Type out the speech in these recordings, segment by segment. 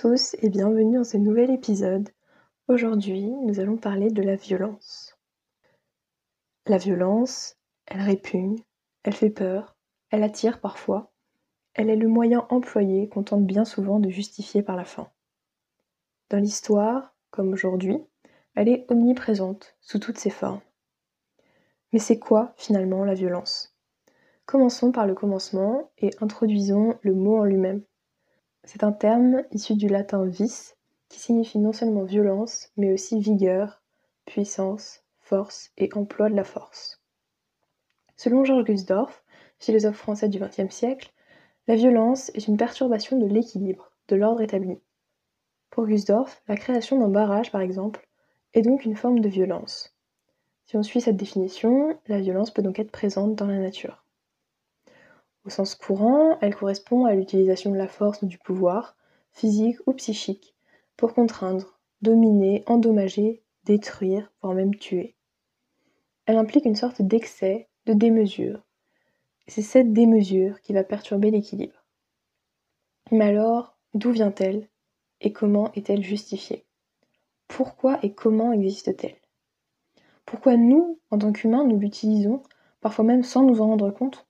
Tous et bienvenue dans ce nouvel épisode. Aujourd'hui, nous allons parler de la violence. La violence, elle répugne, elle fait peur, elle attire parfois, elle est le moyen employé qu'on tente bien souvent de justifier par la fin. Dans l'histoire, comme aujourd'hui, elle est omniprésente sous toutes ses formes. Mais c'est quoi finalement la violence? Commençons par le commencement et introduisons le mot en lui-même. C'est un terme issu du latin vis qui signifie non seulement violence, mais aussi vigueur, puissance, force et emploi de la force. Selon Georges Gusdorf, philosophe français du XXe siècle, la violence est une perturbation de l'équilibre, de l'ordre établi. Pour Gusdorf, la création d'un barrage, par exemple, est donc une forme de violence. Si on suit cette définition, la violence peut donc être présente dans la nature. Au sens courant, elle correspond à l'utilisation de la force ou du pouvoir, physique ou psychique, pour contraindre, dominer, endommager, détruire, voire même tuer. Elle implique une sorte d'excès, de démesure. C'est cette démesure qui va perturber l'équilibre. Mais alors, d'où vient-elle et comment est-elle justifiée? Pourquoi et comment existe-t-elle? Pourquoi nous, en tant qu'humains, nous l'utilisons, parfois même sans nous en rendre compte?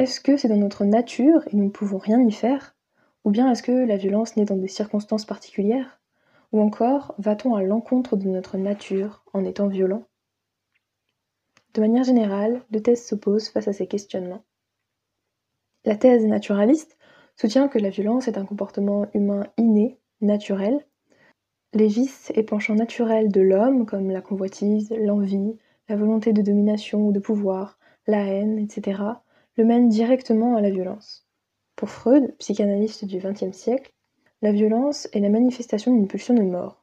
Est-ce que c'est dans notre nature et nous ne pouvons rien y faire? Ou bien est-ce que la violence naît dans des circonstances particulières? Ou encore, va-t-on à l'encontre de notre nature en étant violent? De manière générale, deux thèses s'opposent face à ces questionnements. La thèse naturaliste soutient que la violence est un comportement humain inné, naturel. Les vices et penchants naturels de l'homme, comme la convoitise, l'envie, la volonté de domination ou de pouvoir, la haine, etc., le mènent directement à la violence. Pour Freud, psychanalyste du XXe siècle, la violence est la manifestation d'une pulsion de mort.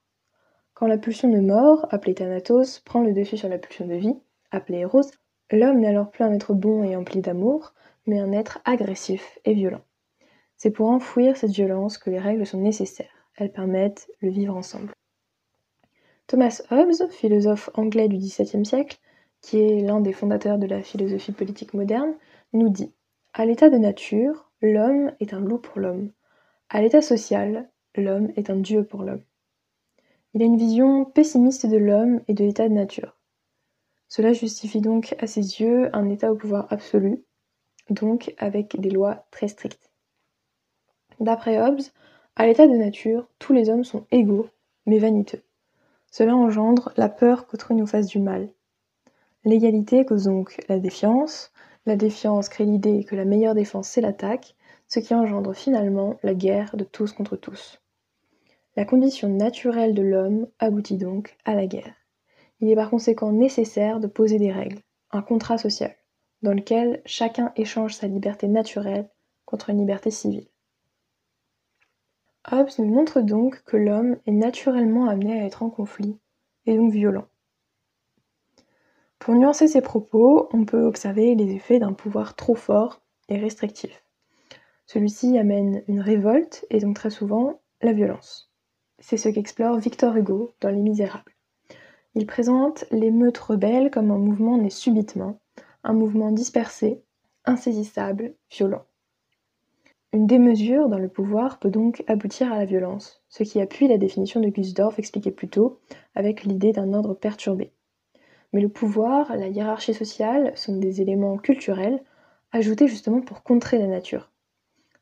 Quand la pulsion de mort, appelée Thanatos, prend le dessus sur la pulsion de vie, appelée Eros, l'homme n'est alors plus un être bon et empli d'amour, mais un être agressif et violent. C'est pour enfouir cette violence que les règles sont nécessaires. Elles permettent le vivre ensemble. Thomas Hobbes, philosophe anglais du XVIIe siècle, qui est l'un des fondateurs de la philosophie politique moderne, nous dit À l'état de nature, l'homme est un loup pour l'homme. À l'état social, l'homme est un dieu pour l'homme. Il a une vision pessimiste de l'homme et de l'état de nature. Cela justifie donc à ses yeux un état au pouvoir absolu, donc avec des lois très strictes. D'après Hobbes, à l'état de nature, tous les hommes sont égaux, mais vaniteux. Cela engendre la peur qu'autrui nous fasse du mal. L'égalité cause donc la défiance, la défiance crée l'idée que la meilleure défense c'est l'attaque, ce qui engendre finalement la guerre de tous contre tous. La condition naturelle de l'homme aboutit donc à la guerre. Il est par conséquent nécessaire de poser des règles, un contrat social, dans lequel chacun échange sa liberté naturelle contre une liberté civile. Hobbes nous montre donc que l'homme est naturellement amené à être en conflit, et donc violent. Pour nuancer ces propos, on peut observer les effets d'un pouvoir trop fort et restrictif. Celui-ci amène une révolte et donc très souvent la violence. C'est ce qu'explore Victor Hugo dans Les Misérables. Il présente l'émeute rebelle comme un mouvement né subitement, un mouvement dispersé, insaisissable, violent. Une démesure dans le pouvoir peut donc aboutir à la violence, ce qui appuie la définition de Gusdorf expliquée plus tôt, avec l'idée d'un ordre perturbé. Mais le pouvoir, la hiérarchie sociale sont des éléments culturels ajoutés justement pour contrer la nature.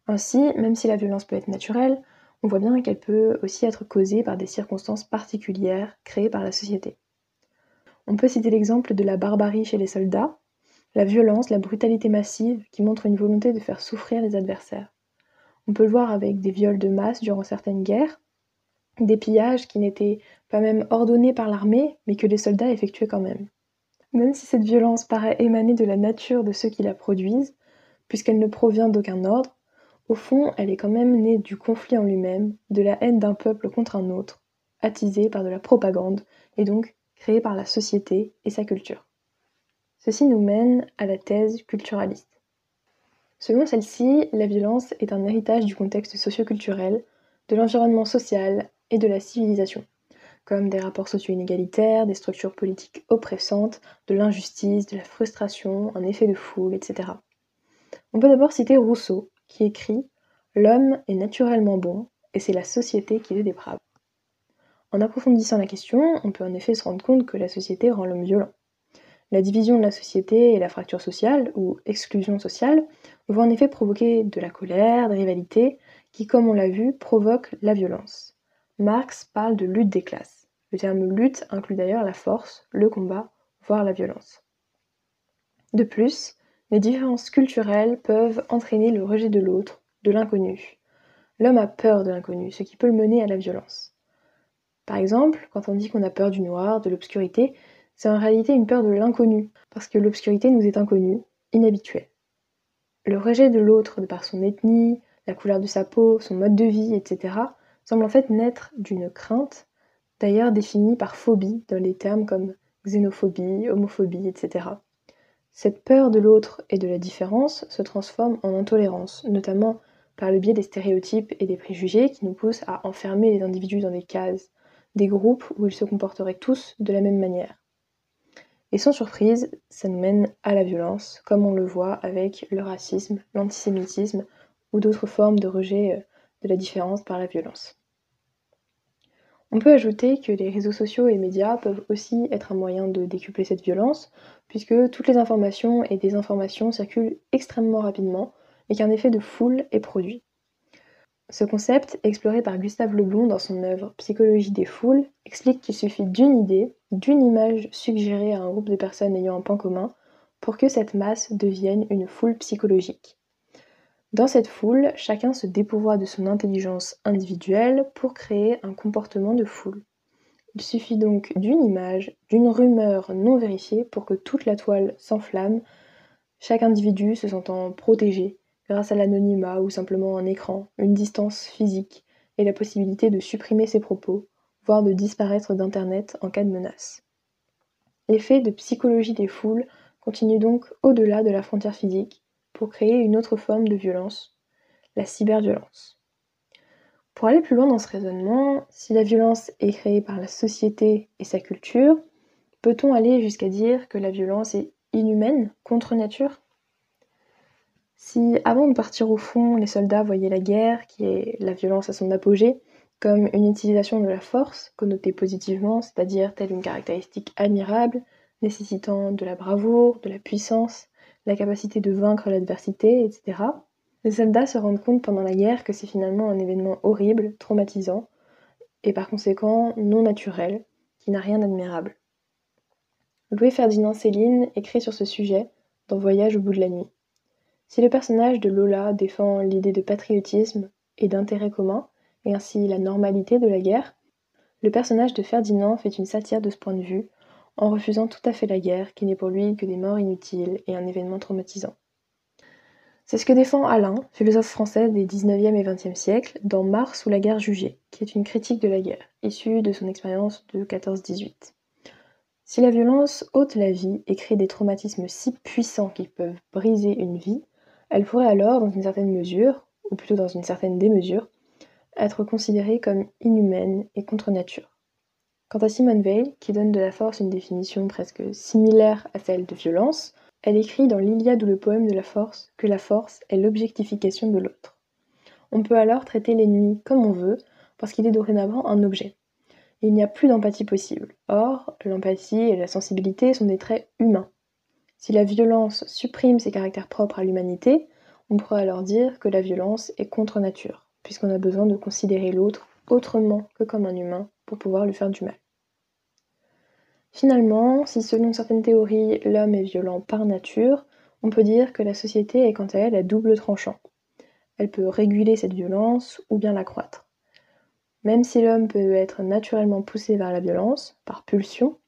Ainsi, même si la violence peut être naturelle, on voit bien qu'elle peut aussi être causée par des circonstances particulières créées par la société. On peut citer l'exemple de la barbarie chez les soldats, la violence, la brutalité massive qui montre une volonté de faire souffrir les adversaires. On peut le voir avec des viols de masse durant certaines guerres, des pillages qui n'étaient pas même ordonnés par l'armée, mais que les soldats effectuaient quand même. Même si cette violence paraît émaner de la nature de ceux qui la produisent, puisqu'elle ne provient d'aucun ordre, au fond, elle est quand même née du conflit en lui-même, de la haine d'un peuple contre un autre, attisée par de la propagande, et donc créée par la société et sa culture. Ceci nous mène à la thèse culturaliste. Selon celle-ci, la violence est un héritage du contexte socioculturel, de l'environnement social et de la civilisation, comme des rapports socio inégalitaires, des structures politiques oppressantes, de l'injustice, de la frustration, un effet de foule, etc. On peut d'abord citer Rousseau, qui écrit L'homme est naturellement bon, et c'est la société qui les déprave. En approfondissant la question, on peut en effet se rendre compte que la société rend l'homme violent. La division de la société et la fracture sociale, ou exclusion sociale, vont en effet provoquer de la colère, des rivalités, qui, comme on l'a vu, provoquent la violence. Marx parle de lutte des classes. Le terme lutte inclut d'ailleurs la force, le combat, voire la violence. De plus, les différences culturelles peuvent entraîner le rejet de l'autre, de l'inconnu. L'homme a peur de l'inconnu, ce qui peut le mener à la violence. Par exemple, quand on dit qu'on a peur du noir, de l'obscurité, c'est en réalité une peur de l'inconnu, parce que l'obscurité nous est inconnue, inhabituelle. Le rejet de l'autre de par son ethnie, la couleur de sa peau, son mode de vie, etc., semble en fait naître d'une crainte, d'ailleurs définie par phobie dans les termes comme xénophobie, homophobie, etc. Cette peur de l'autre et de la différence se transforme en intolérance, notamment par le biais des stéréotypes et des préjugés qui nous poussent à enfermer les individus dans des cases, des groupes où ils se comporteraient tous de la même manière. Et sans surprise, ça nous mène à la violence, comme on le voit avec le racisme, l'antisémitisme ou d'autres formes de rejet euh, de la différence par la violence. On peut ajouter que les réseaux sociaux et médias peuvent aussi être un moyen de décupler cette violence, puisque toutes les informations et désinformations circulent extrêmement rapidement et qu'un effet de foule est produit. Ce concept, exploré par Gustave Leblond dans son œuvre Psychologie des foules, explique qu'il suffit d'une idée, d'une image suggérée à un groupe de personnes ayant un point commun, pour que cette masse devienne une foule psychologique. Dans cette foule, chacun se dépourvoit de son intelligence individuelle pour créer un comportement de foule. Il suffit donc d'une image, d'une rumeur non vérifiée pour que toute la toile s'enflamme, chaque individu se sentant protégé, grâce à l'anonymat ou simplement un écran, une distance physique et la possibilité de supprimer ses propos, voire de disparaître d'Internet en cas de menace. L'effet de psychologie des foules continue donc au-delà de la frontière physique pour créer une autre forme de violence, la cyberviolence. Pour aller plus loin dans ce raisonnement, si la violence est créée par la société et sa culture, peut-on aller jusqu'à dire que la violence est inhumaine, contre nature? Si avant de partir au front, les soldats voyaient la guerre, qui est la violence à son apogée, comme une utilisation de la force, connotée positivement, c'est-à-dire telle une caractéristique admirable, nécessitant de la bravoure, de la puissance, la capacité de vaincre l'adversité, etc., les soldats se rendent compte pendant la guerre que c'est finalement un événement horrible, traumatisant, et par conséquent non naturel, qui n'a rien d'admirable. Louis-Ferdinand Céline écrit sur ce sujet dans Voyage au bout de la nuit. Si le personnage de Lola défend l'idée de patriotisme et d'intérêt commun, et ainsi la normalité de la guerre, le personnage de Ferdinand fait une satire de ce point de vue, en refusant tout à fait la guerre, qui n'est pour lui que des morts inutiles et un événement traumatisant. C'est ce que défend Alain, philosophe français des 19e et 20e siècles, dans Mars ou la guerre jugée, qui est une critique de la guerre, issue de son expérience de 14-18. Si la violence ôte la vie et crée des traumatismes si puissants qu'ils peuvent briser une vie, elle pourrait alors, dans une certaine mesure, ou plutôt dans une certaine démesure, être considérée comme inhumaine et contre nature. Quant à Simone Weil, qui donne de la force une définition presque similaire à celle de violence, elle écrit dans l'Iliade ou le poème de la force que la force est l'objectification de l'autre. On peut alors traiter l'ennemi comme on veut, parce qu'il est dorénavant un objet. Il n'y a plus d'empathie possible. Or, l'empathie et la sensibilité sont des traits humains. Si la violence supprime ses caractères propres à l'humanité, on pourrait alors dire que la violence est contre nature, puisqu'on a besoin de considérer l'autre autrement que comme un humain pour pouvoir lui faire du mal. Finalement, si selon certaines théories l'homme est violent par nature, on peut dire que la société est quant à elle à double tranchant. Elle peut réguler cette violence ou bien l'accroître. Même si l'homme peut être naturellement poussé vers la violence, par pulsion,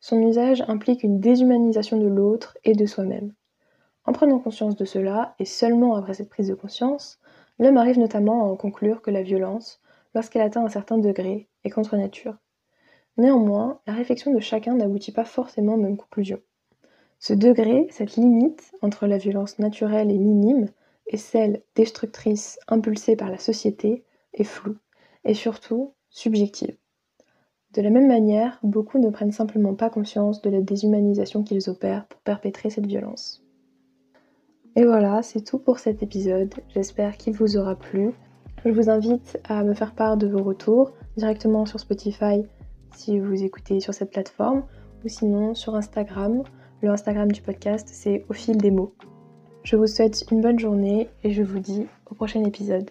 son usage implique une déshumanisation de l'autre et de soi-même. En prenant conscience de cela, et seulement après cette prise de conscience, l'homme arrive notamment à en conclure que la violence, lorsqu'elle atteint un certain degré, est contre nature. Néanmoins, la réflexion de chacun n'aboutit pas forcément aux mêmes conclusions. Ce degré, cette limite entre la violence naturelle et minime et celle destructrice impulsée par la société est floue et surtout subjective. De la même manière, beaucoup ne prennent simplement pas conscience de la déshumanisation qu'ils opèrent pour perpétrer cette violence. Et voilà, c'est tout pour cet épisode. J'espère qu'il vous aura plu. Je vous invite à me faire part de vos retours directement sur Spotify si vous écoutez sur cette plateforme ou sinon sur Instagram. Le Instagram du podcast, c'est au fil des mots. Je vous souhaite une bonne journée et je vous dis au prochain épisode.